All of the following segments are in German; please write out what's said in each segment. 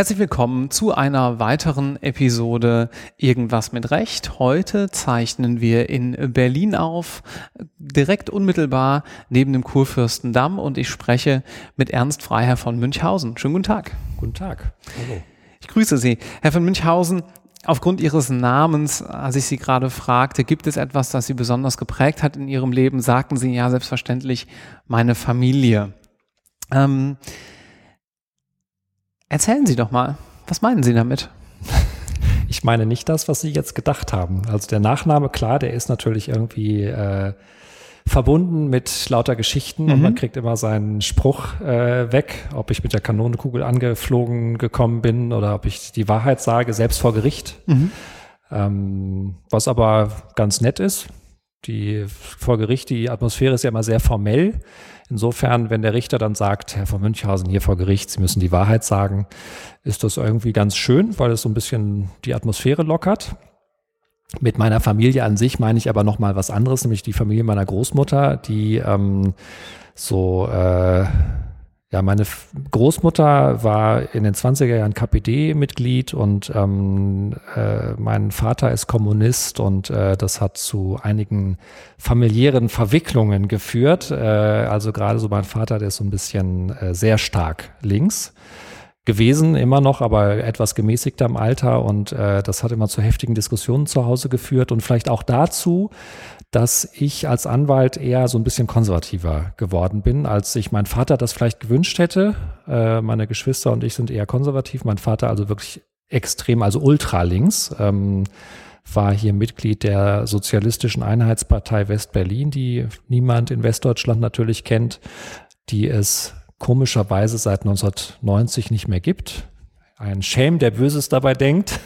Herzlich willkommen zu einer weiteren Episode Irgendwas mit Recht. Heute zeichnen wir in Berlin auf, direkt unmittelbar neben dem Kurfürstendamm und ich spreche mit Ernst Freiherr von Münchhausen. Schönen guten Tag. Guten Tag. Hallo. Ich grüße Sie. Herr von Münchhausen, Aufgrund Ihres Namens, als ich Sie gerade fragte, gibt es etwas, das Sie besonders geprägt hat in Ihrem Leben? Sagten Sie ja selbstverständlich meine Familie. Ähm, Erzählen Sie doch mal, was meinen Sie damit? Ich meine nicht das, was Sie jetzt gedacht haben. Also der Nachname, klar, der ist natürlich irgendwie äh, verbunden mit lauter Geschichten mhm. und man kriegt immer seinen Spruch äh, weg, ob ich mit der Kanonenkugel angeflogen gekommen bin oder ob ich die Wahrheit sage, selbst vor Gericht. Mhm. Ähm, was aber ganz nett ist. Die vor Gericht, die Atmosphäre ist ja immer sehr formell. Insofern, wenn der Richter dann sagt, Herr von Münchhausen hier vor Gericht, Sie müssen die Wahrheit sagen, ist das irgendwie ganz schön, weil es so ein bisschen die Atmosphäre lockert. Mit meiner Familie an sich meine ich aber noch mal was anderes, nämlich die Familie meiner Großmutter, die ähm, so äh, ja, meine Großmutter war in den 20er Jahren KPD-Mitglied und ähm, äh, mein Vater ist Kommunist und äh, das hat zu einigen familiären Verwicklungen geführt. Äh, also gerade so mein Vater, der ist so ein bisschen äh, sehr stark links gewesen, immer noch, aber etwas gemäßigter im Alter und äh, das hat immer zu heftigen Diskussionen zu Hause geführt und vielleicht auch dazu, dass ich als Anwalt eher so ein bisschen konservativer geworden bin, als sich mein Vater das vielleicht gewünscht hätte. Äh, meine Geschwister und ich sind eher konservativ, mein Vater also wirklich extrem, also ultralinks. Ähm, war hier Mitglied der Sozialistischen Einheitspartei West-Berlin, die niemand in Westdeutschland natürlich kennt, die es komischerweise seit 1990 nicht mehr gibt. Ein Shame, der Böses dabei denkt.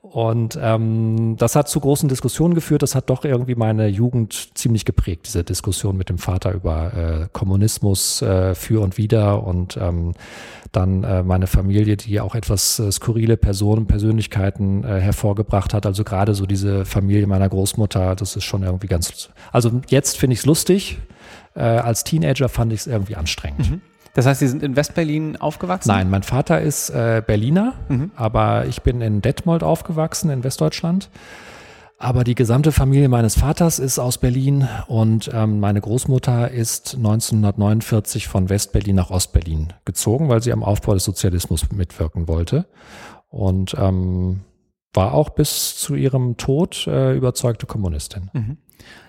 Und ähm, das hat zu großen Diskussionen geführt. Das hat doch irgendwie meine Jugend ziemlich geprägt, diese Diskussion mit dem Vater über äh, Kommunismus äh, für und wider und ähm, dann äh, meine Familie, die auch etwas äh, skurrile Personen, Persönlichkeiten äh, hervorgebracht hat. Also gerade so diese Familie meiner Großmutter, das ist schon irgendwie ganz. Also jetzt finde ich es lustig. Äh, als Teenager fand ich es irgendwie anstrengend. Mhm. Das heißt, Sie sind in Westberlin aufgewachsen? Nein, mein Vater ist äh, Berliner, mhm. aber ich bin in Detmold aufgewachsen, in Westdeutschland. Aber die gesamte Familie meines Vaters ist aus Berlin und ähm, meine Großmutter ist 1949 von Westberlin nach Ostberlin gezogen, weil sie am Aufbau des Sozialismus mitwirken wollte. Und ähm, war auch bis zu ihrem Tod äh, überzeugte Kommunistin. Mhm.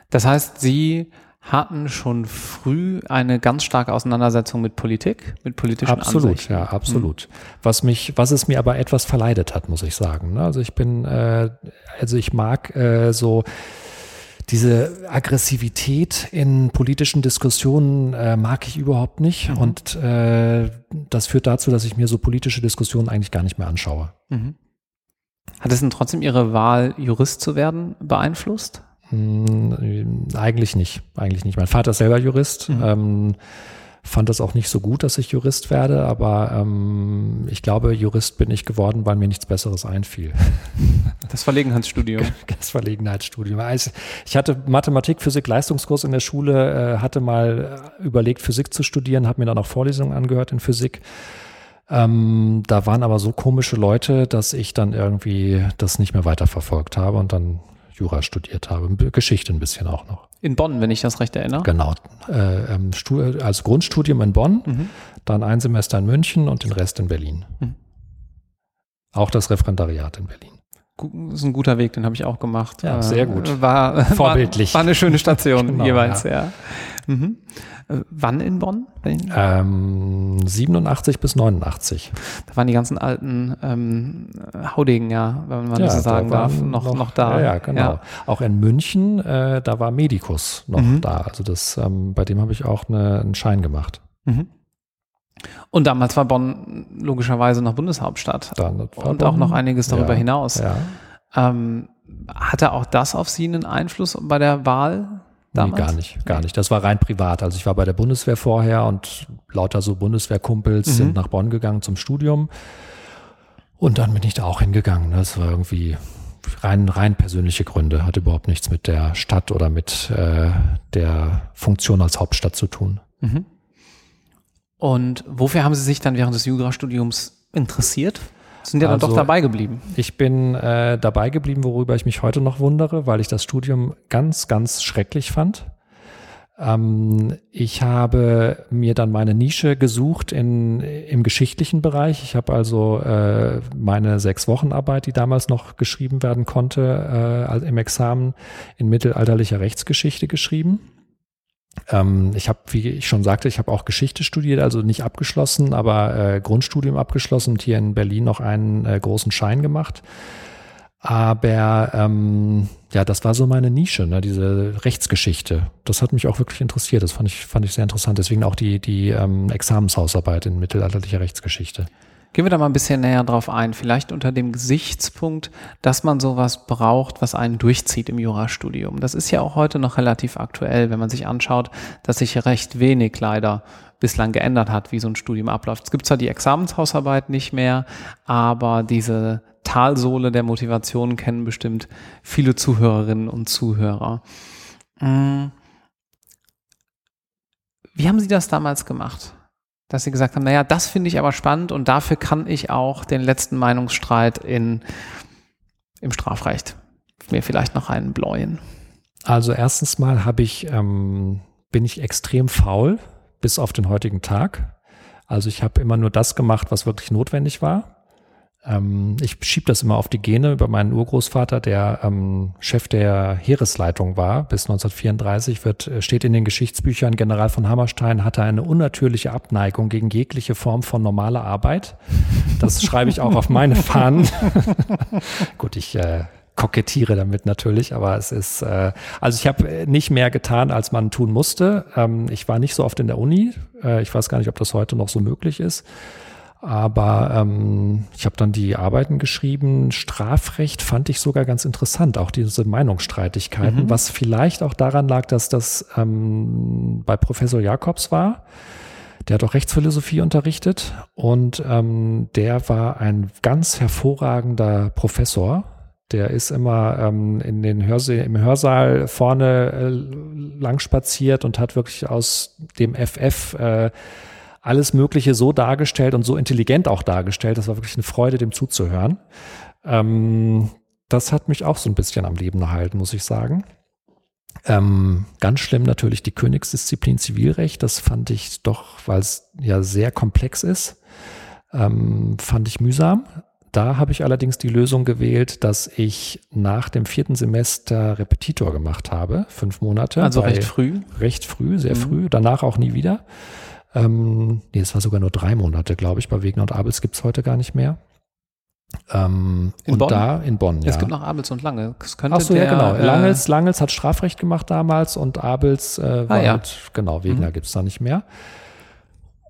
Das heißt, Sie hatten schon früh eine ganz starke Auseinandersetzung mit Politik, mit politischen Absolut, Ansichten. ja, absolut. Mhm. Was mich, was es mir aber etwas verleidet hat, muss ich sagen. Ne? Also ich bin, äh, also ich mag äh, so diese Aggressivität in politischen Diskussionen äh, mag ich überhaupt nicht. Mhm. Und äh, das führt dazu, dass ich mir so politische Diskussionen eigentlich gar nicht mehr anschaue. Mhm. Hat es denn trotzdem Ihre Wahl, Jurist zu werden, beeinflusst? Hm, eigentlich nicht, eigentlich nicht. Mein Vater ist selber Jurist. Mhm. Ähm, fand das auch nicht so gut, dass ich Jurist werde, aber ähm, ich glaube, Jurist bin ich geworden, weil mir nichts Besseres einfiel. Das Verlegenheitsstudium. Das Verlegenheitsstudium. Ich hatte Mathematik, Physik, Leistungskurs in der Schule, äh, hatte mal überlegt, Physik zu studieren, habe mir dann auch Vorlesungen angehört in Physik. Ähm, da waren aber so komische Leute, dass ich dann irgendwie das nicht mehr weiterverfolgt habe und dann Jura studiert habe, Geschichte ein bisschen auch noch. In Bonn, wenn ich das recht erinnere? Genau. Äh, ähm, als Grundstudium in Bonn, mhm. dann ein Semester in München und den Rest in Berlin. Mhm. Auch das Referendariat in Berlin. Das ist ein guter Weg, den habe ich auch gemacht. Ja, sehr gut. Äh, war, Vorbildlich. War, war eine schöne Station genau, jeweils, ja. ja. Mhm. Wann in Bonn? Ähm, 87 bis 89. Da waren die ganzen alten ähm, Haudegen, ja, wenn man ja, das so sagen da darf, noch, noch, noch, da. Ja, ja genau. Ja. Auch in München, äh, da war Medikus noch mhm. da. Also das, ähm, bei dem habe ich auch eine, einen Schein gemacht. Mhm. Und damals war Bonn logischerweise noch Bundeshauptstadt. und Bonn, auch noch einiges darüber hinaus. Ähm, hatte auch das auf Sie einen Einfluss bei der Wahl damals? Nee, gar nicht, gar nicht. Das war rein privat. Also ich war bei der Bundeswehr vorher und lauter so Bundeswehrkumpels mhm. sind nach Bonn gegangen zum Studium. Und dann bin ich da auch hingegangen. Das war irgendwie, rein, rein persönliche Gründe, hat überhaupt nichts mit der Stadt oder mit äh, der Funktion als Hauptstadt zu tun. Mhm. Und wofür haben Sie sich dann während des Jurastudiums interessiert? Sind ja also, dann doch dabei geblieben. Ich bin äh, dabei geblieben, worüber ich mich heute noch wundere, weil ich das Studium ganz, ganz schrecklich fand. Ähm, ich habe mir dann meine Nische gesucht in, im geschichtlichen Bereich. Ich habe also äh, meine sechs Wochen Arbeit, die damals noch geschrieben werden konnte, äh, im Examen in mittelalterlicher Rechtsgeschichte geschrieben. Ähm, ich habe, wie ich schon sagte, ich habe auch Geschichte studiert, also nicht abgeschlossen, aber äh, Grundstudium abgeschlossen und hier in Berlin noch einen äh, großen Schein gemacht. Aber ähm, ja, das war so meine Nische, ne, diese Rechtsgeschichte. Das hat mich auch wirklich interessiert. Das fand ich, fand ich sehr interessant. Deswegen auch die, die ähm, Examenshausarbeit in mittelalterlicher Rechtsgeschichte. Gehen wir da mal ein bisschen näher drauf ein. Vielleicht unter dem Gesichtspunkt, dass man sowas braucht, was einen durchzieht im Jurastudium. Das ist ja auch heute noch relativ aktuell, wenn man sich anschaut, dass sich recht wenig leider bislang geändert hat, wie so ein Studium abläuft. Es gibt zwar die Examenshausarbeit nicht mehr, aber diese Talsohle der Motivation kennen bestimmt viele Zuhörerinnen und Zuhörer. Hm. Wie haben Sie das damals gemacht? Dass Sie gesagt haben, naja, das finde ich aber spannend und dafür kann ich auch den letzten Meinungsstreit in, im Strafrecht mir vielleicht noch einen bläuen. Also erstens mal habe ich, ähm, bin ich extrem faul bis auf den heutigen Tag. Also ich habe immer nur das gemacht, was wirklich notwendig war. Ähm, ich schiebe das immer auf die Gene über meinen Urgroßvater, der ähm, Chef der Heeresleitung war bis 1934, wird, äh, steht in den Geschichtsbüchern, General von Hammerstein hatte eine unnatürliche Abneigung gegen jegliche Form von normaler Arbeit. Das schreibe ich auch auf meine Fahnen. Gut, ich äh, kokettiere damit natürlich, aber es ist, äh, also ich habe nicht mehr getan, als man tun musste. Ähm, ich war nicht so oft in der Uni. Äh, ich weiß gar nicht, ob das heute noch so möglich ist. Aber ähm, ich habe dann die Arbeiten geschrieben. Strafrecht fand ich sogar ganz interessant, auch diese Meinungsstreitigkeiten, mhm. was vielleicht auch daran lag, dass das ähm, bei Professor Jakobs war. Der hat auch Rechtsphilosophie unterrichtet und ähm, der war ein ganz hervorragender Professor. Der ist immer ähm, in den Hörse im Hörsaal vorne äh, lang spaziert und hat wirklich aus dem FF äh, alles Mögliche so dargestellt und so intelligent auch dargestellt. Das war wirklich eine Freude, dem zuzuhören. Ähm, das hat mich auch so ein bisschen am Leben erhalten, muss ich sagen. Ähm, ganz schlimm natürlich die Königsdisziplin Zivilrecht. Das fand ich doch, weil es ja sehr komplex ist, ähm, fand ich mühsam. Da habe ich allerdings die Lösung gewählt, dass ich nach dem vierten Semester Repetitor gemacht habe, fünf Monate. Also recht früh? Recht früh, sehr mhm. früh. Danach auch nie wieder. Ähm, nee, es war sogar nur drei Monate, glaube ich. Bei Wegner und Abels gibt es heute gar nicht mehr. Ähm, in und Bonn? da in Bonn, ja. Es gibt noch Abels und Lange. Ach so, der, ja, genau. Äh, Langels, Langels hat Strafrecht gemacht damals und Abels äh, war ah, ja. mit, genau, Wegner mhm. gibt es da nicht mehr.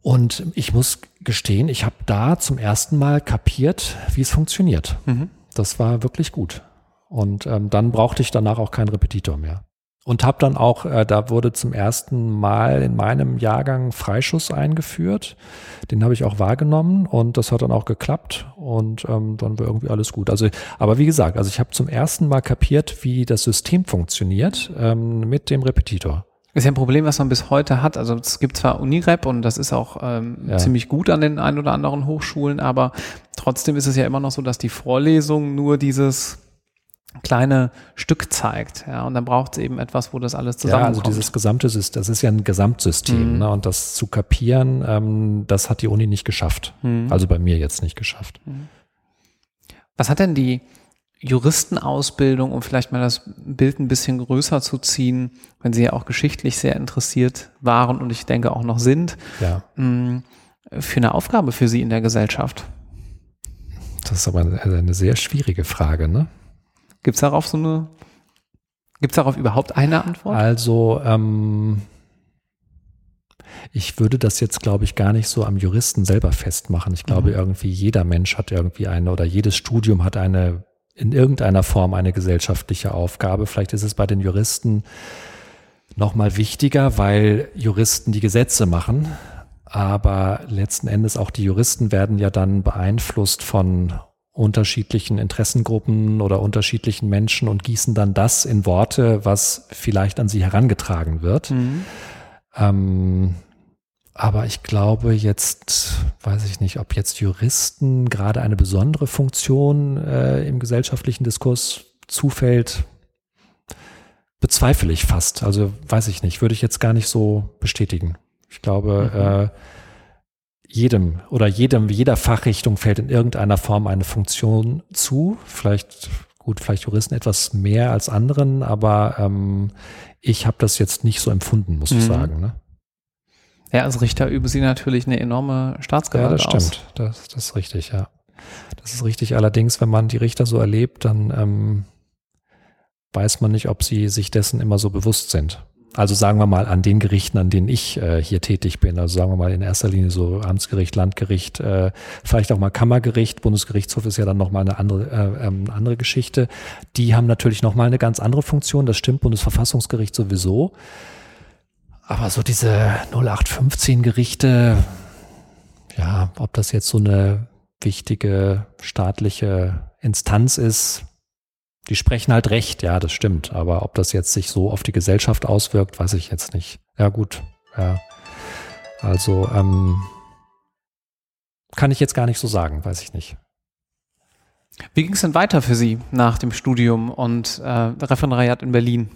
Und ich muss gestehen, ich habe da zum ersten Mal kapiert, wie es funktioniert. Mhm. Das war wirklich gut. Und ähm, dann brauchte ich danach auch keinen Repetitor mehr. Und habe dann auch, äh, da wurde zum ersten Mal in meinem Jahrgang Freischuss eingeführt. Den habe ich auch wahrgenommen und das hat dann auch geklappt und ähm, dann war irgendwie alles gut. Also, aber wie gesagt, also ich habe zum ersten Mal kapiert, wie das System funktioniert ähm, mit dem Repetitor. Ist ja ein Problem, was man bis heute hat. Also es gibt zwar Unirep und das ist auch ähm, ja. ziemlich gut an den ein oder anderen Hochschulen, aber trotzdem ist es ja immer noch so, dass die Vorlesung nur dieses kleine Stück zeigt. Ja, und dann braucht es eben etwas, wo das alles zusammenkommt. Ja, also dieses gesamte System, das ist ja ein Gesamtsystem. Mhm. Ne, und das zu kapieren, ähm, das hat die Uni nicht geschafft. Mhm. Also bei mir jetzt nicht geschafft. Mhm. Was hat denn die Juristenausbildung, um vielleicht mal das Bild ein bisschen größer zu ziehen, wenn Sie ja auch geschichtlich sehr interessiert waren und ich denke auch noch sind, ja. Mm, für eine Aufgabe für Sie in der Gesellschaft? Das ist aber eine, eine sehr schwierige Frage, ne? Gibt es darauf so eine, gibt es darauf überhaupt eine Antwort? Also, ähm, ich würde das jetzt, glaube ich, gar nicht so am Juristen selber festmachen. Ich glaube, mhm. irgendwie jeder Mensch hat irgendwie eine oder jedes Studium hat eine in irgendeiner Form eine gesellschaftliche Aufgabe. Vielleicht ist es bei den Juristen noch mal wichtiger, weil Juristen die Gesetze machen. Aber letzten Endes auch die Juristen werden ja dann beeinflusst von unterschiedlichen Interessengruppen oder unterschiedlichen Menschen und gießen dann das in Worte, was vielleicht an sie herangetragen wird. Mhm. Ähm, aber ich glaube jetzt, weiß ich nicht, ob jetzt Juristen gerade eine besondere Funktion äh, im gesellschaftlichen Diskurs zufällt, bezweifle ich fast. Also weiß ich nicht, würde ich jetzt gar nicht so bestätigen. Ich glaube, mhm. äh, jedem oder jedem, jeder Fachrichtung fällt in irgendeiner Form eine Funktion zu. Vielleicht, gut, vielleicht Juristen etwas mehr als anderen, aber ähm, ich habe das jetzt nicht so empfunden, muss mhm. ich sagen. Ne? Ja, als Richter üben Sie natürlich eine enorme Staatsgewalt Ja, das stimmt. Das, das ist richtig, ja. Das ist richtig. Allerdings, wenn man die Richter so erlebt, dann ähm, weiß man nicht, ob sie sich dessen immer so bewusst sind. Also sagen wir mal an den Gerichten, an denen ich äh, hier tätig bin. Also sagen wir mal in erster Linie so Amtsgericht, Landgericht, äh, vielleicht auch mal Kammergericht. Bundesgerichtshof ist ja dann nochmal eine andere, äh, ähm, andere Geschichte. Die haben natürlich nochmal eine ganz andere Funktion. Das stimmt, Bundesverfassungsgericht sowieso. Aber so diese 0815 Gerichte, ja, ob das jetzt so eine wichtige staatliche Instanz ist, die sprechen halt recht, ja, das stimmt. Aber ob das jetzt sich so auf die Gesellschaft auswirkt, weiß ich jetzt nicht. Ja, gut, ja. Also, ähm, kann ich jetzt gar nicht so sagen, weiß ich nicht. Wie ging es denn weiter für Sie nach dem Studium und äh, Referendariat in Berlin?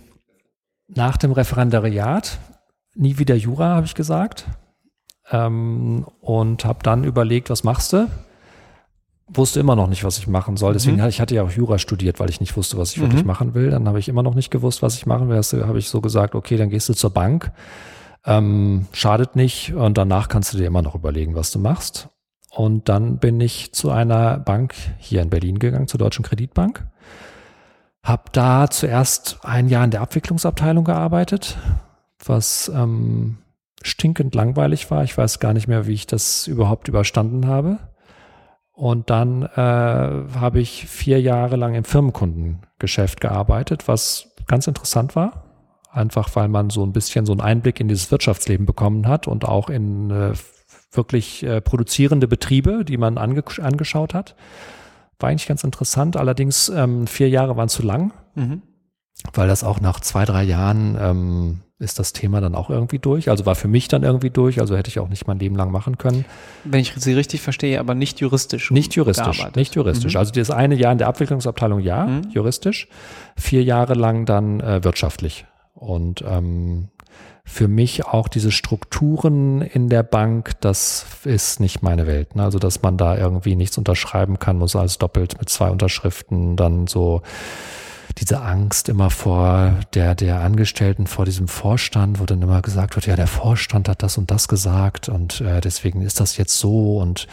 Nach dem Referendariat nie wieder Jura, habe ich gesagt. Ähm, und habe dann überlegt, was machst du? Wusste immer noch nicht, was ich machen soll. Deswegen mhm. ich hatte ja auch Jura studiert, weil ich nicht wusste, was ich mhm. wirklich machen will. Dann habe ich immer noch nicht gewusst, was ich machen will. Also habe ich so gesagt, okay, dann gehst du zur Bank. Ähm, schadet nicht. Und danach kannst du dir immer noch überlegen, was du machst. Und dann bin ich zu einer Bank hier in Berlin gegangen, zur Deutschen Kreditbank. Hab da zuerst ein Jahr in der Abwicklungsabteilung gearbeitet, was ähm, stinkend langweilig war. Ich weiß gar nicht mehr, wie ich das überhaupt überstanden habe. Und dann äh, habe ich vier Jahre lang im Firmenkundengeschäft gearbeitet, was ganz interessant war. Einfach weil man so ein bisschen so einen Einblick in dieses Wirtschaftsleben bekommen hat und auch in äh, wirklich äh, produzierende Betriebe, die man ange angeschaut hat. War eigentlich ganz interessant. Allerdings ähm, vier Jahre waren zu lang, mhm. weil das auch nach zwei, drei Jahren ähm, ist das Thema dann auch irgendwie durch. Also war für mich dann irgendwie durch, also hätte ich auch nicht mein Leben lang machen können. Wenn ich Sie richtig verstehe, aber nicht juristisch. Nicht juristisch, gearbeitet. nicht juristisch. Mhm. Also das eine Jahr in der Abwicklungsabteilung ja, mhm. juristisch, vier Jahre lang dann äh, wirtschaftlich. Und ähm, für mich auch diese Strukturen in der Bank, das ist nicht meine Welt. Ne? Also dass man da irgendwie nichts unterschreiben kann, muss alles doppelt mit zwei Unterschriften dann so diese Angst immer vor der, der Angestellten, vor diesem Vorstand, wo dann immer gesagt wird, ja, der Vorstand hat das und das gesagt und äh, deswegen ist das jetzt so und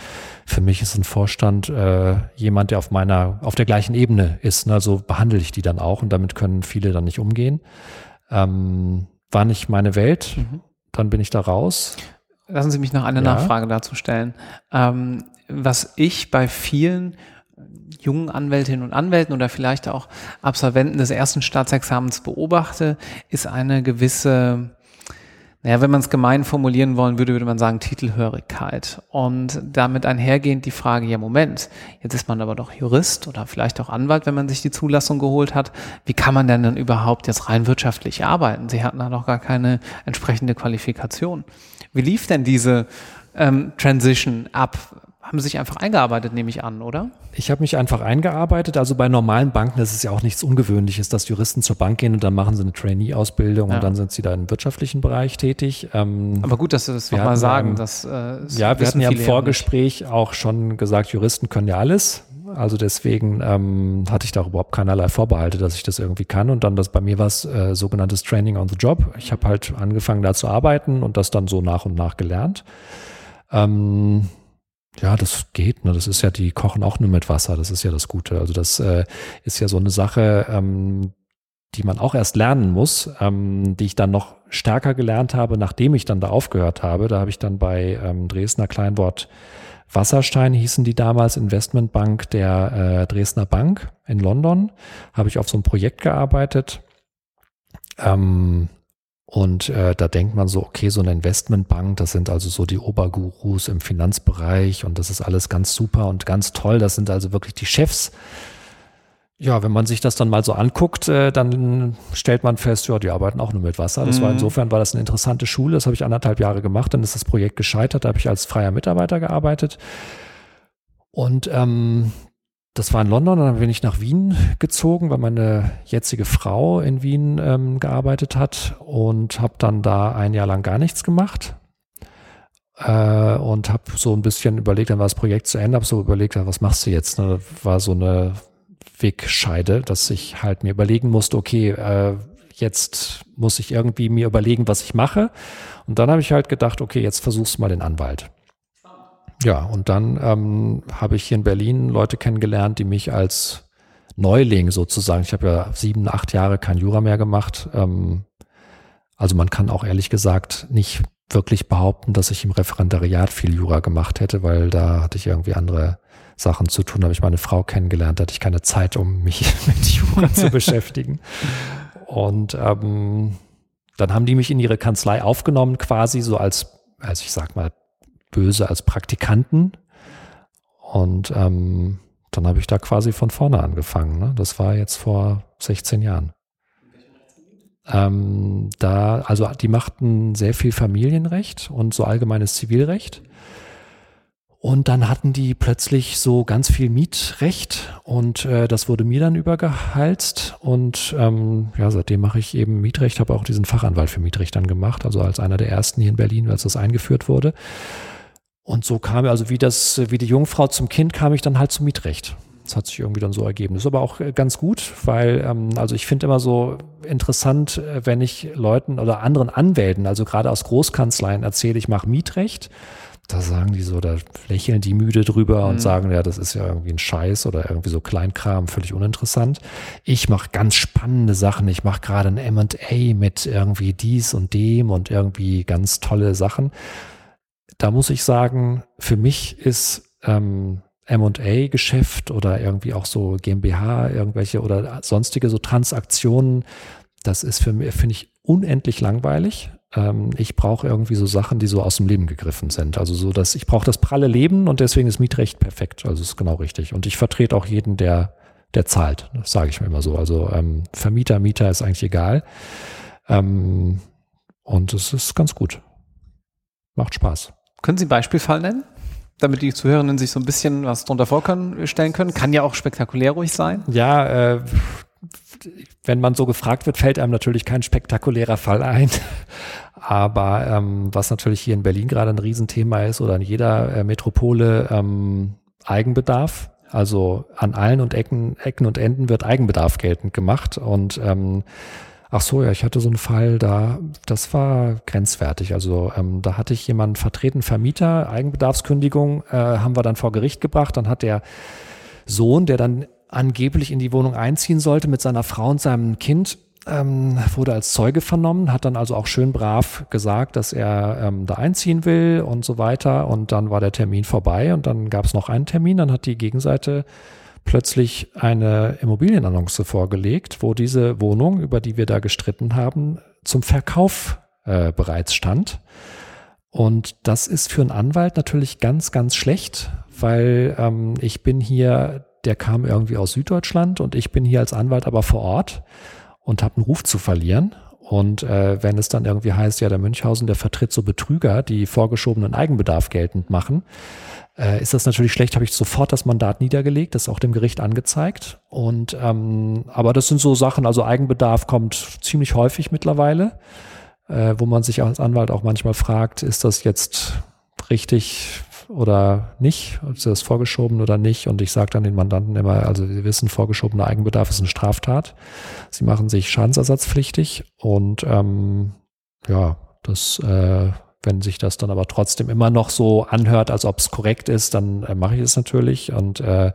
für mich ist ein Vorstand äh, jemand, der auf meiner, auf der gleichen Ebene ist. Ne? So behandle ich die dann auch und damit können viele dann nicht umgehen. Ähm, war nicht meine Welt, mhm. dann bin ich da raus. Lassen Sie mich noch eine ja. Nachfrage dazu stellen. Ähm, was ich bei vielen jungen Anwältinnen und Anwälten oder vielleicht auch Absolventen des ersten Staatsexamens beobachte, ist eine gewisse, naja, wenn man es gemein formulieren wollen würde, würde man sagen Titelhörigkeit. Und damit einhergehend die Frage, ja Moment, jetzt ist man aber doch Jurist oder vielleicht auch Anwalt, wenn man sich die Zulassung geholt hat. Wie kann man denn dann überhaupt jetzt rein wirtschaftlich arbeiten? Sie hatten da noch gar keine entsprechende Qualifikation. Wie lief denn diese ähm, Transition ab? Haben sich einfach eingearbeitet, nehme ich an, oder? Ich habe mich einfach eingearbeitet. Also bei normalen Banken ist es ja auch nichts Ungewöhnliches, dass Juristen zur Bank gehen und dann machen sie eine Trainee-Ausbildung ja. und dann sind sie da im wirtschaftlichen Bereich tätig. Ähm, Aber gut, dass Sie das nochmal sagen. Dass, äh, ja, wir hatten ja im Vorgespräch auch schon gesagt, Juristen können ja alles. Also deswegen ähm, hatte ich da überhaupt keinerlei Vorbehalte, dass ich das irgendwie kann. Und dann das bei mir war es äh, sogenanntes Training on the Job. Ich habe halt angefangen da zu arbeiten und das dann so nach und nach gelernt. Ähm, ja, das geht. Ne? Das ist ja, die kochen auch nur mit Wasser. Das ist ja das Gute. Also das äh, ist ja so eine Sache, ähm, die man auch erst lernen muss, ähm, die ich dann noch stärker gelernt habe, nachdem ich dann da aufgehört habe. Da habe ich dann bei ähm, Dresdner Kleinwort Wasserstein hießen die damals Investmentbank der äh, Dresdner Bank in London. Habe ich auf so ein Projekt gearbeitet. Ähm, Und äh, da denkt man so, okay, so eine Investmentbank, das sind also so die Obergurus im Finanzbereich und das ist alles ganz super und ganz toll. Das sind also wirklich die Chefs. Ja, wenn man sich das dann mal so anguckt, äh, dann stellt man fest, ja, die arbeiten auch nur mit Wasser. Das mhm. war insofern war das eine interessante Schule. Das habe ich anderthalb Jahre gemacht. Dann ist das Projekt gescheitert. Da habe ich als freier Mitarbeiter gearbeitet. Und ähm, das war in London, dann bin ich nach Wien gezogen, weil meine jetzige Frau in Wien ähm, gearbeitet hat und habe dann da ein Jahr lang gar nichts gemacht äh, und habe so ein bisschen überlegt, dann war das Projekt zu Ende, habe so überlegt, was machst du jetzt? Ne? War so eine Wegscheide, dass ich halt mir überlegen musste, okay, äh, jetzt muss ich irgendwie mir überlegen, was ich mache. Und dann habe ich halt gedacht, okay, jetzt versuchst du mal den Anwalt. Ja, und dann ähm, habe ich hier in Berlin Leute kennengelernt, die mich als Neuling sozusagen, ich habe ja sieben, acht Jahre kein Jura mehr gemacht. Ähm, also man kann auch ehrlich gesagt nicht wirklich behaupten, dass ich im Referendariat viel Jura gemacht hätte, weil da hatte ich irgendwie andere Sachen zu tun. Da habe ich meine Frau kennengelernt, da hatte ich keine Zeit, um mich mit Jura zu beschäftigen. Und ähm, dann haben die mich in ihre Kanzlei aufgenommen, quasi so als, als ich sag mal, böse als Praktikanten. Und ähm, dann habe ich da quasi von vorne angefangen. Ne? Das war jetzt vor 16 Jahren. Ähm, da, also die machten sehr viel Familienrecht und so allgemeines Zivilrecht. Und dann hatten die plötzlich so ganz viel Mietrecht und äh, das wurde mir dann übergehalst. Und ähm, ja, seitdem mache ich eben Mietrecht, habe auch diesen Fachanwalt für Mietrecht dann gemacht, also als einer der ersten hier in Berlin, als das eingeführt wurde. Und so kam also wie das, wie die Jungfrau zum Kind, kam ich dann halt zum Mietrecht. Das hat sich irgendwie dann so ergeben. Das ist aber auch äh, ganz gut, weil, ähm, also ich finde immer so interessant, äh, wenn ich Leuten oder anderen Anwälten, also gerade aus Großkanzleien erzähle, ich mache Mietrecht. Da sagen die so, da lächeln die müde drüber mhm. und sagen, ja, das ist ja irgendwie ein Scheiß oder irgendwie so Kleinkram, völlig uninteressant. Ich mache ganz spannende Sachen. Ich mache gerade ein M&A mit irgendwie dies und dem und irgendwie ganz tolle Sachen da muss ich sagen, für mich ist ähm, M&A-Geschäft oder irgendwie auch so GmbH, irgendwelche oder sonstige so Transaktionen, das ist für mich, finde ich, unendlich langweilig. Ähm, ich brauche irgendwie so Sachen, die so aus dem Leben gegriffen sind. Also so, dass ich brauche das pralle Leben und deswegen ist Mietrecht perfekt. Also ist genau richtig. Und ich vertrete auch jeden, der, der zahlt. Das sage ich mir immer so. Also ähm, Vermieter, Mieter ist eigentlich egal. Ähm, und es ist ganz gut. Macht Spaß. Können Sie einen Beispielfall nennen? Damit die Zuhörenden sich so ein bisschen was drunter vorstellen können. Kann ja auch spektakulär ruhig sein. Ja, äh, wenn man so gefragt wird, fällt einem natürlich kein spektakulärer Fall ein. Aber ähm, was natürlich hier in Berlin gerade ein Riesenthema ist oder in jeder äh, Metropole ähm, Eigenbedarf. Also an allen und Ecken, Ecken und Enden wird Eigenbedarf geltend gemacht. Und ähm, Ach so, ja, ich hatte so einen Fall, da, das war grenzwertig. Also ähm, da hatte ich jemanden vertreten, Vermieter, Eigenbedarfskündigung, äh, haben wir dann vor Gericht gebracht. Dann hat der Sohn, der dann angeblich in die Wohnung einziehen sollte mit seiner Frau und seinem Kind, ähm, wurde als Zeuge vernommen, hat dann also auch schön brav gesagt, dass er ähm, da einziehen will und so weiter. Und dann war der Termin vorbei und dann gab es noch einen Termin. Dann hat die Gegenseite plötzlich eine Immobilienannonce vorgelegt, wo diese Wohnung, über die wir da gestritten haben, zum Verkauf äh, bereits stand. Und das ist für einen Anwalt natürlich ganz, ganz schlecht, weil ähm, ich bin hier, der kam irgendwie aus Süddeutschland und ich bin hier als Anwalt aber vor Ort und habe einen Ruf zu verlieren. Und äh, wenn es dann irgendwie heißt, ja, der Münchhausen, der vertritt so Betrüger, die vorgeschobenen Eigenbedarf geltend machen, äh, ist das natürlich schlecht, habe ich sofort das Mandat niedergelegt, das auch dem Gericht angezeigt. Und ähm, aber das sind so Sachen, also Eigenbedarf kommt ziemlich häufig mittlerweile, äh, wo man sich als Anwalt auch manchmal fragt, ist das jetzt richtig oder nicht? Ist das vorgeschoben oder nicht? Und ich sage dann den Mandanten immer, also Sie wissen, vorgeschobener Eigenbedarf ist eine Straftat. Sie machen sich schadensersatzpflichtig und ähm, ja, das äh, wenn sich das dann aber trotzdem immer noch so anhört, als ob es korrekt ist, dann äh, mache ich es natürlich. Und äh,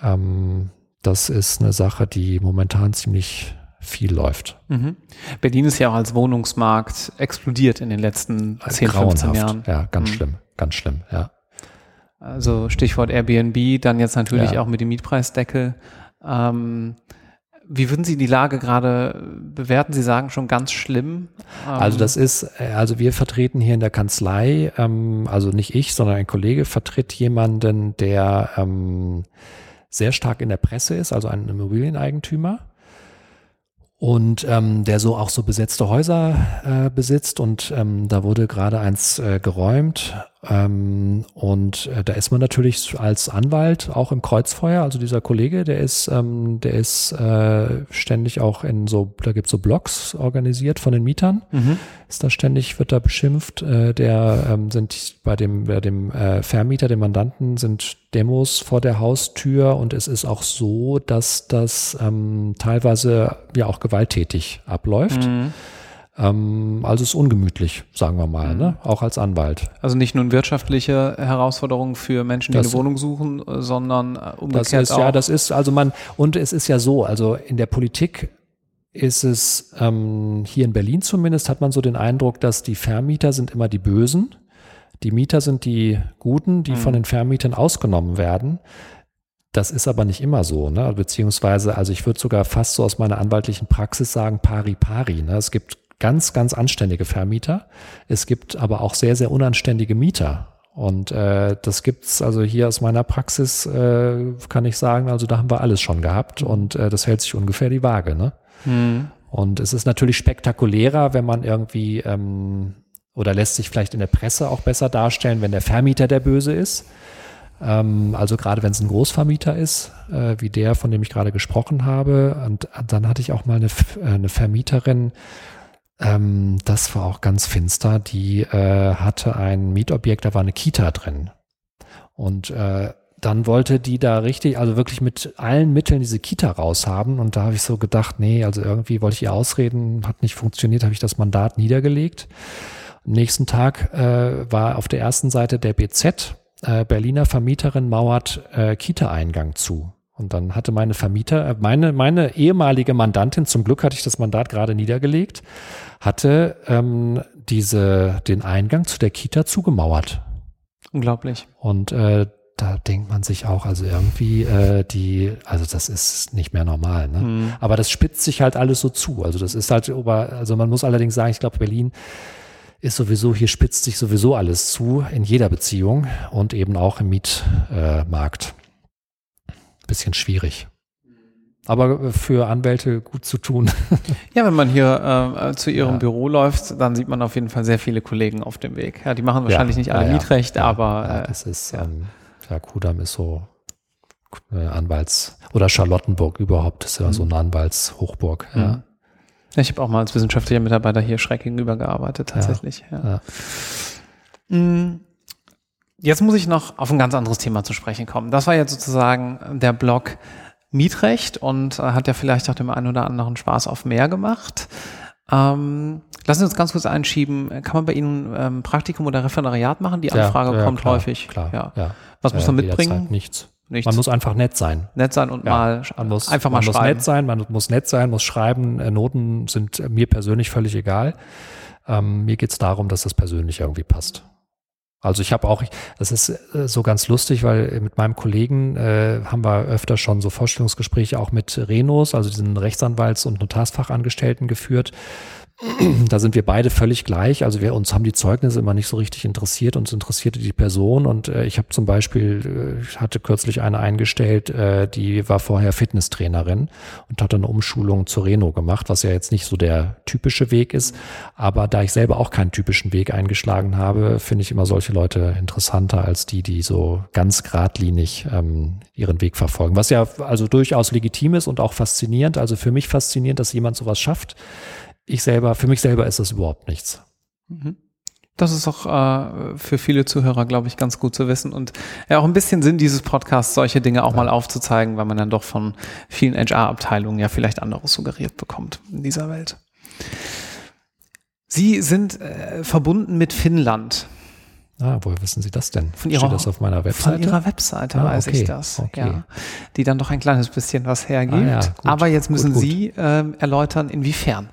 ähm, das ist eine Sache, die momentan ziemlich viel läuft. Mhm. Berlin ist ja auch als Wohnungsmarkt explodiert in den letzten 10, 15 Jahren. Ja, ganz mhm. schlimm, ganz schlimm, ja. Also Stichwort Airbnb, dann jetzt natürlich ja. auch mit dem Mietpreisdeckel. Ähm, Wie würden Sie die Lage gerade bewerten? Sie sagen schon ganz schlimm. Also das ist, äh, also wir vertreten hier in der Kanzlei, ähm, also nicht ich, sondern ein Kollege vertritt jemanden, der ähm, sehr stark in der Presse ist, also ein Immobilieneigentümer und ähm, der so auch so besetzte Häuser äh, besitzt. Und ähm, da wurde gerade eins äh, geräumt ähm, und äh, da ist man natürlich als Anwalt auch im Kreuzfeuer. Also dieser Kollege, der ist, ähm, der ist äh, ständig auch in so, da gibt's so Blogs organisiert von den Mietern. Mhm. Ist da ständig, wird da beschimpft. Äh, der ähm, sind bei dem, bei dem äh, Vermieter, dem Mandanten, sind Demos vor der Haustür und es ist auch so, dass das ähm, teilweise ja auch gewalttätig abläuft. Mhm. Ähm, also ist ungemütlich, sagen wir mal, mhm. ne? auch als Anwalt. Also nicht nur wirtschaftliche Herausforderungen für Menschen, die das, eine Wohnung suchen, sondern äh, umgekehrt das ist, auch. Ja, das ist, also man, und es ist ja so, also in der Politik ist es, ähm, hier in Berlin zumindest, hat man so den Eindruck, dass die Vermieter sind immer die Bösen. Die Mieter sind die Guten, die mhm. von den Vermietern ausgenommen werden. Das ist aber nicht immer so, ne? beziehungsweise, also ich würde sogar fast so aus meiner anwaltlichen Praxis sagen, pari pari. Ne? Es gibt ganz, ganz anständige Vermieter. Es gibt aber auch sehr, sehr unanständige Mieter. Und äh, das gibt's also hier aus meiner Praxis, äh, kann ich sagen, also da haben wir alles schon gehabt und äh, das hält sich ungefähr die Waage. Ne? Mhm. Und es ist natürlich spektakulärer, wenn man irgendwie ähm, oder lässt sich vielleicht in der Presse auch besser darstellen, wenn der Vermieter der Böse ist. Ähm, also gerade wenn es ein Großvermieter ist, äh, wie der, von dem ich gerade gesprochen habe. Und dann hatte ich auch mal eine, äh, eine Vermieterin, ähm, das war auch ganz finster. Die äh, hatte ein Mietobjekt, da war eine Kita drin. Und äh, dann wollte die da richtig, also wirklich mit allen Mitteln diese Kita raushaben. Und da habe ich so gedacht, nee, also irgendwie wollte ich ihr ausreden, hat nicht funktioniert, habe ich das Mandat niedergelegt. Am nächsten Tag äh, war auf der ersten Seite der BZ, äh, Berliner Vermieterin mauert äh, Kita-Eingang zu. Und dann hatte meine Vermieter, äh, meine, meine ehemalige Mandantin, zum Glück hatte ich das Mandat gerade niedergelegt, hatte ähm, diese, den Eingang zu der Kita zugemauert. Unglaublich. Und äh, da denkt man sich auch, also irgendwie äh, die, also das ist nicht mehr normal. Ne? Mhm. Aber das spitzt sich halt alles so zu. Also das ist halt, also man muss allerdings sagen, ich glaube, Berlin ist sowieso, hier spitzt sich sowieso alles zu in jeder Beziehung und eben auch im Mietmarkt. Äh, Bisschen schwierig aber für Anwälte gut zu tun. Ja, wenn man hier äh, zu ihrem ja. Büro läuft, dann sieht man auf jeden Fall sehr viele Kollegen auf dem Weg. Ja, die machen wahrscheinlich ja, nicht alle ja, Mietrecht, aber äh, das ist ähm, ja Kudam ist so äh, Anwalts oder Charlottenburg überhaupt ist ja mhm. so eine Anwaltshochburg. Ja. Mhm. Ich habe auch mal als wissenschaftlicher Mitarbeiter hier schräg gegenüber gearbeitet, tatsächlich. Ja. Mhm. Jetzt muss ich noch auf ein ganz anderes Thema zu sprechen kommen. Das war jetzt sozusagen der Blog Mietrecht und äh, hat ja vielleicht auch dem einen oder anderen Spaß auf mehr gemacht. Ähm, lassen Sie uns ganz kurz einschieben. Kann man bei Ihnen ähm, Praktikum oder Referendariat machen? Die Anfrage ja, ja, kommt klar, häufig. Klar, ja. ja. Was muss man mitbringen? Nichts. Nichts. Man muss einfach nett sein. Nett sein und mal man muss, einfach mal man schreiben. Man muss nett sein, man muss nett sein, muss schreiben. Äh, Noten sind mir persönlich völlig egal. Ähm, mir geht es darum, dass das persönlich irgendwie passt. Also ich habe auch, das ist äh, so ganz lustig, weil mit meinem Kollegen äh, haben wir öfter schon so Vorstellungsgespräche auch mit Renos, also diesen Rechtsanwalts- und Notarsfachangestellten geführt da sind wir beide völlig gleich. Also wir uns haben die Zeugnisse immer nicht so richtig interessiert. Uns interessierte die Person. Und äh, ich habe zum Beispiel, ich äh, hatte kürzlich eine eingestellt, äh, die war vorher Fitnesstrainerin und hatte eine Umschulung zur Reno gemacht, was ja jetzt nicht so der typische Weg ist. Aber da ich selber auch keinen typischen Weg eingeschlagen habe, finde ich immer solche Leute interessanter als die, die so ganz geradlinig ähm, ihren Weg verfolgen. Was ja also durchaus legitim ist und auch faszinierend. Also für mich faszinierend, dass jemand sowas schafft ich selber, für mich selber ist das überhaupt nichts. Mhm. Das ist auch äh, für viele Zuhörer, glaube ich, ganz gut zu wissen und ja auch ein bisschen Sinn dieses Podcasts, solche Dinge auch ja. mal aufzuzeigen, weil man dann doch von vielen HR-Abteilungen ja vielleicht anderes suggeriert bekommt in dieser Welt. Sie sind äh, verbunden mit Finnland. Ah, woher wissen Sie das denn? Von Ihrer, Steht das auf meiner Webseite? Von Ihrer Webseite ah, weiß okay, ich das. Okay. Ja, die dann doch ein kleines bisschen was hergibt. Ah, ja, gut, Aber jetzt müssen gut, gut. Sie äh, erläutern, inwiefern.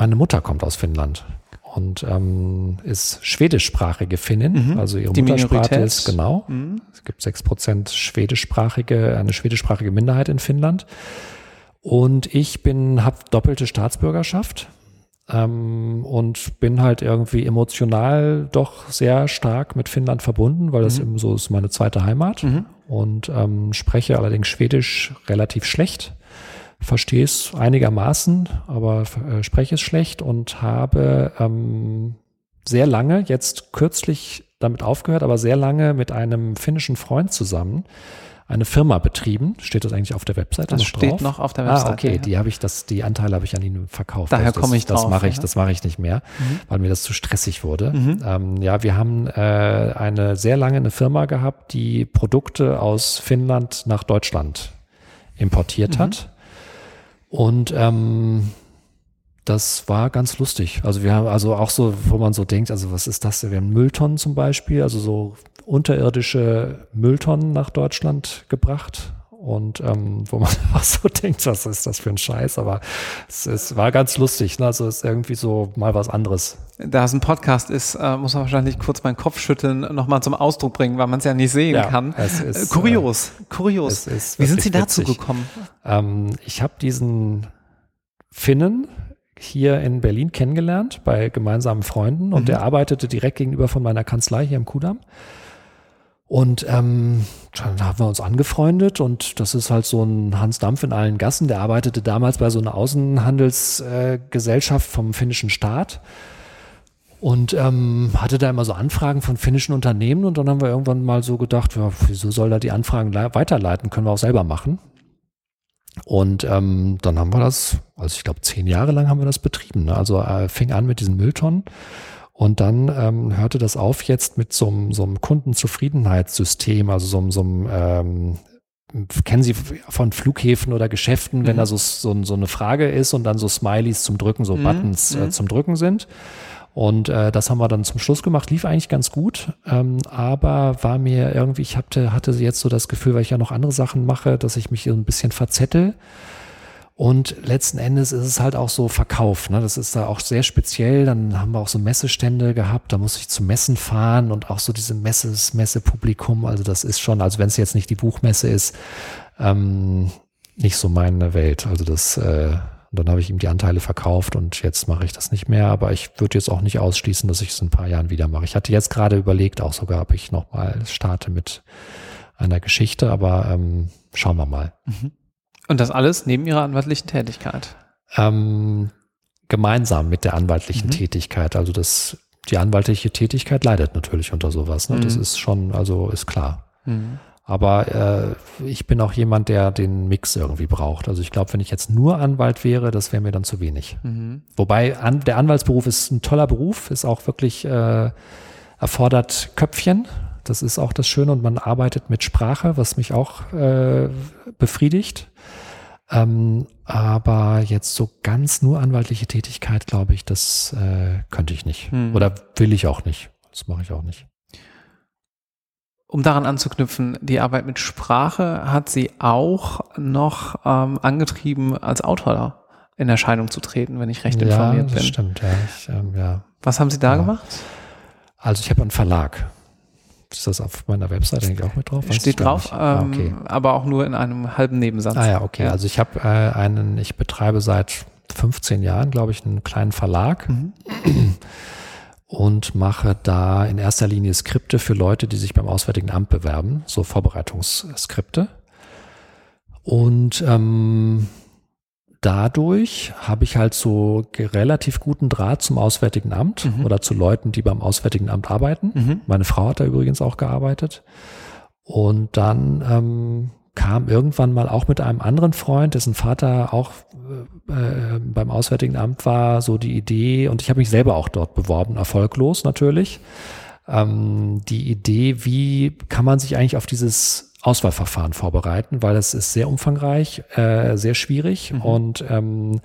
Meine Mutter kommt aus Finnland und ähm, ist schwedischsprachige Finnin. Mhm. Also ihre Die Muttersprache ist genau. Mhm. Es gibt sechs Prozent schwedischsprachige, eine schwedischsprachige Minderheit in Finnland. Und ich bin, habe doppelte Staatsbürgerschaft ähm, und bin halt irgendwie emotional doch sehr stark mit Finnland verbunden, weil das mhm. eben so ist meine zweite Heimat mhm. und ähm, spreche allerdings Schwedisch relativ schlecht. Verstehe es einigermaßen, aber äh, spreche es schlecht und habe ähm, sehr lange, jetzt kürzlich damit aufgehört, aber sehr lange mit einem finnischen Freund zusammen eine Firma betrieben. Steht das eigentlich auf der Webseite das noch steht drauf? noch auf der Webseite. Ah, okay, ja. die habe ich, das, die Anteile habe ich an ihn verkauft. Daher also komme ich das, drauf. Das mache ich, ja. das mache ich nicht mehr, mhm. weil mir das zu stressig wurde. Mhm. Ähm, ja, wir haben äh, eine sehr lange eine Firma gehabt, die Produkte aus Finnland nach Deutschland importiert Mhm. hat. Und ähm, das war ganz lustig. Also wir haben also auch so, wo man so denkt, also was ist das? Wir haben Mülltonnen zum Beispiel, also so unterirdische Mülltonnen nach Deutschland gebracht. Und ähm, wo man auch so denkt, was ist das für ein Scheiß? Aber es, es war ganz lustig. Ne? Also es ist irgendwie so mal was anderes. Da es ein Podcast ist, äh, muss man wahrscheinlich kurz meinen Kopf schütteln, nochmal zum Ausdruck bringen, weil man es ja nicht sehen Ja, kann. es ist, äh, kurios, kurios. es ist Wie sind Sie dazu witzig. gekommen? Ähm, ich habe diesen Finnen hier in Berlin kennengelernt bei gemeinsamen Freunden und Mhm. der arbeitete direkt gegenüber von meiner Kanzlei hier im Kudamm. Und ähm, dann haben wir uns angefreundet und das ist halt so ein Hans Dampf in allen Gassen. Der arbeitete damals bei so einer Außenhandelsgesellschaft äh, vom finnischen Staat und ähm, hatte da immer so Anfragen von finnischen Unternehmen und dann haben wir irgendwann mal so gedacht, ja, wieso soll er die Anfragen le- weiterleiten? Können wir auch selber machen. Und ähm, dann haben wir das, also ich glaube zehn Jahre lang haben wir das betrieben. Ne? Also äh, fing an mit diesen Mülltonnen und dann ähm, hörte das auf jetzt mit so einem Kundenzufriedenheitssystem, also so, einem- so einem ähm, kennen Sie von Flughäfen oder Geschäften, wenn Mhm. da so, so, so eine Frage ist und dann so Smileys zum Drücken, so Mhm, Buttons äh, mhm. zum Drücken sind. Und äh, das haben wir dann zum Schluss gemacht, lief eigentlich ganz gut, ähm, aber war mir irgendwie, ich hatte, hatte jetzt so das Gefühl, weil ich ja noch andere Sachen mache, dass ich mich so ein bisschen verzettel. Und letzten Endes ist es halt auch so Verkauf. Ne? Das ist da auch sehr speziell. Dann haben wir auch so Messestände gehabt. Da muss ich zu Messen fahren und auch so diese Messes, Messepublikum. Also das ist schon, also wenn es jetzt nicht die Buchmesse ist, ähm, nicht so meine Welt. Also das, äh, dann habe ich ihm die Anteile verkauft und jetzt mache ich das nicht mehr. Aber ich würde jetzt auch nicht ausschließen, dass ich es in ein paar Jahren wieder mache. Ich hatte jetzt gerade überlegt, auch sogar, ob ich nochmal starte mit einer Geschichte, aber ähm, schauen wir mal. Und das alles neben Ihrer anwaltlichen Tätigkeit. Ähm, gemeinsam mit der anwaltlichen Mhm. Tätigkeit. Also das, die anwaltliche Tätigkeit leidet natürlich unter sowas. Ne? Das Mhm. ist schon, also ist klar. Mhm. Aber äh, ich bin auch jemand, der den Mix irgendwie braucht. Also ich glaube, wenn ich jetzt nur Anwalt wäre, das wäre mir dann zu wenig. Mhm. Wobei an, der Anwaltsberuf ist ein toller Beruf, ist auch wirklich äh, erfordert Köpfchen. Das ist auch das Schöne und man arbeitet mit Sprache, was mich auch äh, befriedigt. Ähm, aber jetzt so ganz nur anwaltliche Tätigkeit, glaube ich, das äh, könnte ich nicht. Hm. Oder will ich auch nicht. Das mache ich auch nicht. Um daran anzuknüpfen, die Arbeit mit Sprache hat Sie auch noch ähm, angetrieben, als Autor in Erscheinung zu treten, wenn ich recht ja, informiert das bin. stimmt. Ja, ich, ähm, ja. Was haben Sie da Ja. gemacht? Also ich habe einen Verlag. Ist das auf meiner Webseite eigentlich auch mit drauf? Weiß ich Steht drauf. Ah, ähm, okay. aber auch nur in einem halben Nebensatz. Ah ja, okay. Ja. Also ich habe äh, einen, ich betreibe seit 15 Jahren, glaube ich, einen kleinen Verlag Mhm. und mache da in erster Linie Skripte für Leute, die sich beim Auswärtigen Amt bewerben, so Vorbereitungsskripte. Und ähm, dadurch habe ich halt so relativ guten Draht zum Auswärtigen Amt Mhm. oder zu Leuten, die beim Auswärtigen Amt arbeiten. Mhm. Meine Frau hat da übrigens auch gearbeitet. Und dann ähm, kam irgendwann mal auch mit einem anderen Freund, dessen Vater auch äh, äh, beim Auswärtigen Amt war, so die Idee, und ich habe mich selber auch dort beworben, erfolglos natürlich, ähm, die Idee, wie kann man sich eigentlich auf dieses Auswahlverfahren vorbereiten, weil es ist sehr umfangreich, äh, sehr schwierig Mhm. und ähm,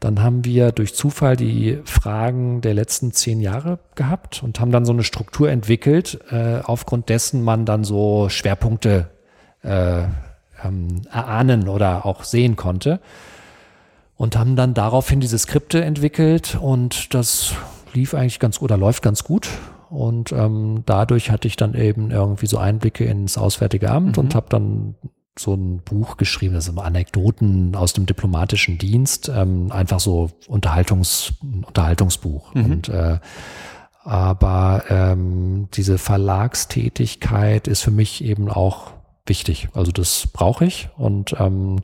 dann haben wir durch Zufall die Fragen der letzten zehn Jahre gehabt und haben dann so eine Struktur entwickelt, äh, aufgrund dessen man dann so Schwerpunkte äh, ähm, erahnen oder auch sehen konnte. Und haben dann daraufhin diese Skripte entwickelt und das lief eigentlich ganz gut oder läuft ganz gut. Und ähm, dadurch hatte ich dann eben irgendwie so Einblicke ins Auswärtige Amt Mhm. und habe dann so ein Buch geschrieben, das sind Anekdoten aus dem diplomatischen Dienst, ähm, einfach so Unterhaltungs, Unterhaltungsbuch. Mhm. Und äh, aber ähm, diese Verlagstätigkeit ist für mich eben auch wichtig. Also das brauche ich und ähm,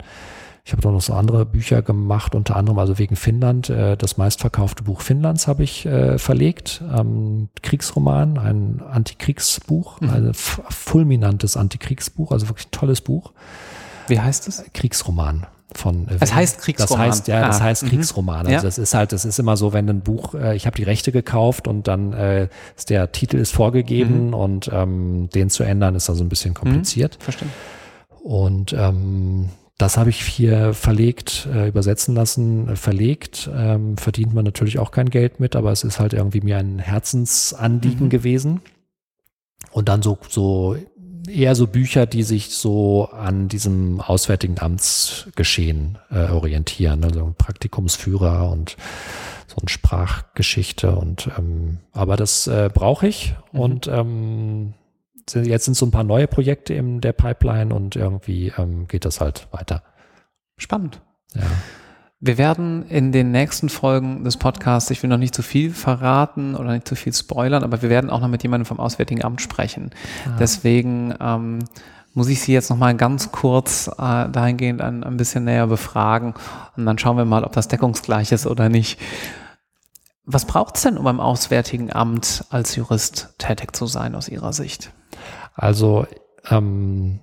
ich habe noch so andere Bücher gemacht, unter anderem also wegen Finnland. Äh, das meistverkaufte Buch Finnlands habe ich äh, verlegt. Ähm, Kriegsroman, ein Antikriegsbuch, mhm. ein fulminantes Antikriegsbuch, also wirklich ein tolles Buch. Wie heißt es? Kriegsroman von. Äh, es heißt Kriegsroman. Das heißt ja, das ah. heißt mhm. Kriegsroman. Also ja. das ist halt, das ist immer so, wenn ein Buch, äh, ich habe die Rechte gekauft und dann äh, ist der Titel ist vorgegeben mhm. und ähm, den zu ändern ist also ein bisschen kompliziert. Mhm. Verstehe. Und ähm, das habe ich hier verlegt, äh, übersetzen lassen, äh, verlegt. Ähm, verdient man natürlich auch kein Geld mit, aber es ist halt irgendwie mir ein Herzensanliegen mhm. gewesen. Und dann so, so eher so Bücher, die sich so an diesem auswärtigen Amtsgeschehen äh, orientieren. Also ein Praktikumsführer und so eine Sprachgeschichte und ähm, aber das äh, brauche ich mhm. und ähm, jetzt sind so ein paar neue Projekte in der Pipeline und irgendwie ähm, geht das halt weiter. Spannend. Ja. Wir werden in den nächsten Folgen des Podcasts, ich will noch nicht zu viel verraten oder nicht zu viel spoilern, aber wir werden auch noch mit jemandem vom Auswärtigen Amt sprechen. Ah. Deswegen ähm, muss ich Sie jetzt noch mal ganz kurz äh, dahingehend ein, ein bisschen näher befragen und dann schauen wir mal, ob das deckungsgleich ist oder nicht. Was braucht es denn, um beim Auswärtigen Amt als Jurist tätig zu sein aus Ihrer Sicht? Also ähm,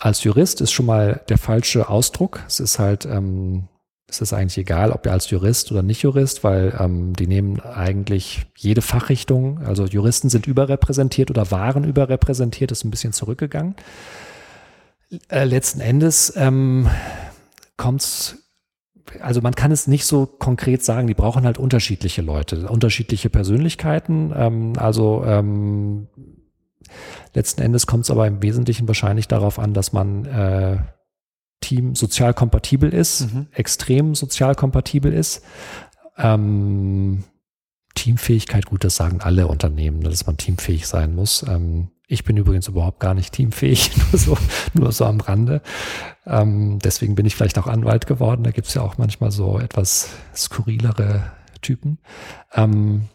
als Jurist ist schon mal der falsche Ausdruck. Es ist halt, ähm, es ist eigentlich egal, ob ihr als Jurist oder nicht Jurist, weil ähm, die nehmen eigentlich jede Fachrichtung. Also Juristen sind überrepräsentiert oder waren überrepräsentiert, ist ein bisschen zurückgegangen. Äh, letzten Endes ähm, kommt also man kann es nicht so konkret sagen, die brauchen halt unterschiedliche Leute, unterschiedliche Persönlichkeiten. Ähm, also ähm, Letzten Endes kommt es aber im Wesentlichen wahrscheinlich darauf an, dass man äh, Team sozial kompatibel ist, mhm. extrem sozial kompatibel ist. Ähm, Teamfähigkeit, gut, das sagen alle Unternehmen, dass man teamfähig sein muss. Ähm, ich bin übrigens überhaupt gar nicht teamfähig, nur so, nur so am Rande. Ähm, deswegen bin ich vielleicht auch Anwalt geworden. Da gibt es ja auch manchmal so etwas skurrilere Typen. Ähm,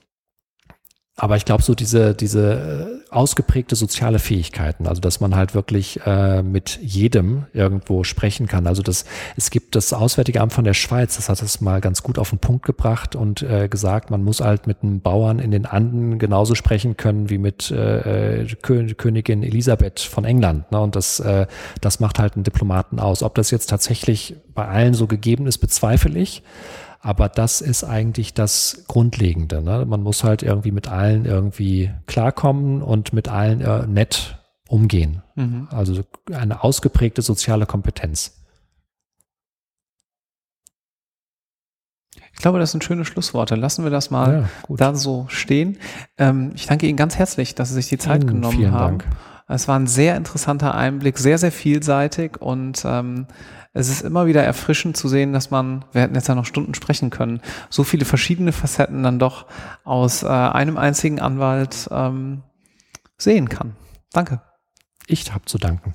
aber ich glaube, so diese, diese äh, ausgeprägte soziale Fähigkeiten, also dass man halt wirklich äh, mit jedem irgendwo sprechen kann. Also das, es gibt das Auswärtige Amt von der Schweiz, das hat es mal ganz gut auf den Punkt gebracht und äh, gesagt, man muss halt mit einem Bauern in den Anden genauso sprechen können wie mit äh, äh Königin Elisabeth von England. Ne? Und das, äh, das macht halt einen Diplomaten aus. Ob das jetzt tatsächlich bei allen so gegeben ist, bezweifle ich. Aber das ist eigentlich das Grundlegende. Ne? Man muss halt irgendwie mit allen irgendwie klarkommen und mit allen äh, nett umgehen. Mhm. Also eine ausgeprägte soziale Kompetenz. Ich glaube, das sind schöne Schlussworte. Lassen wir das mal ja, da so stehen. Ähm, ich danke Ihnen ganz herzlich, dass Sie sich die Zeit Ihnen genommen haben. Dank. Es war ein sehr interessanter Einblick, sehr, sehr vielseitig und ähm, es ist immer wieder erfrischend zu sehen, dass man, wir hätten jetzt ja noch Stunden sprechen können, so viele verschiedene Facetten dann doch aus äh, einem einzigen Anwalt ähm, sehen kann. Danke. Ich habe zu danken.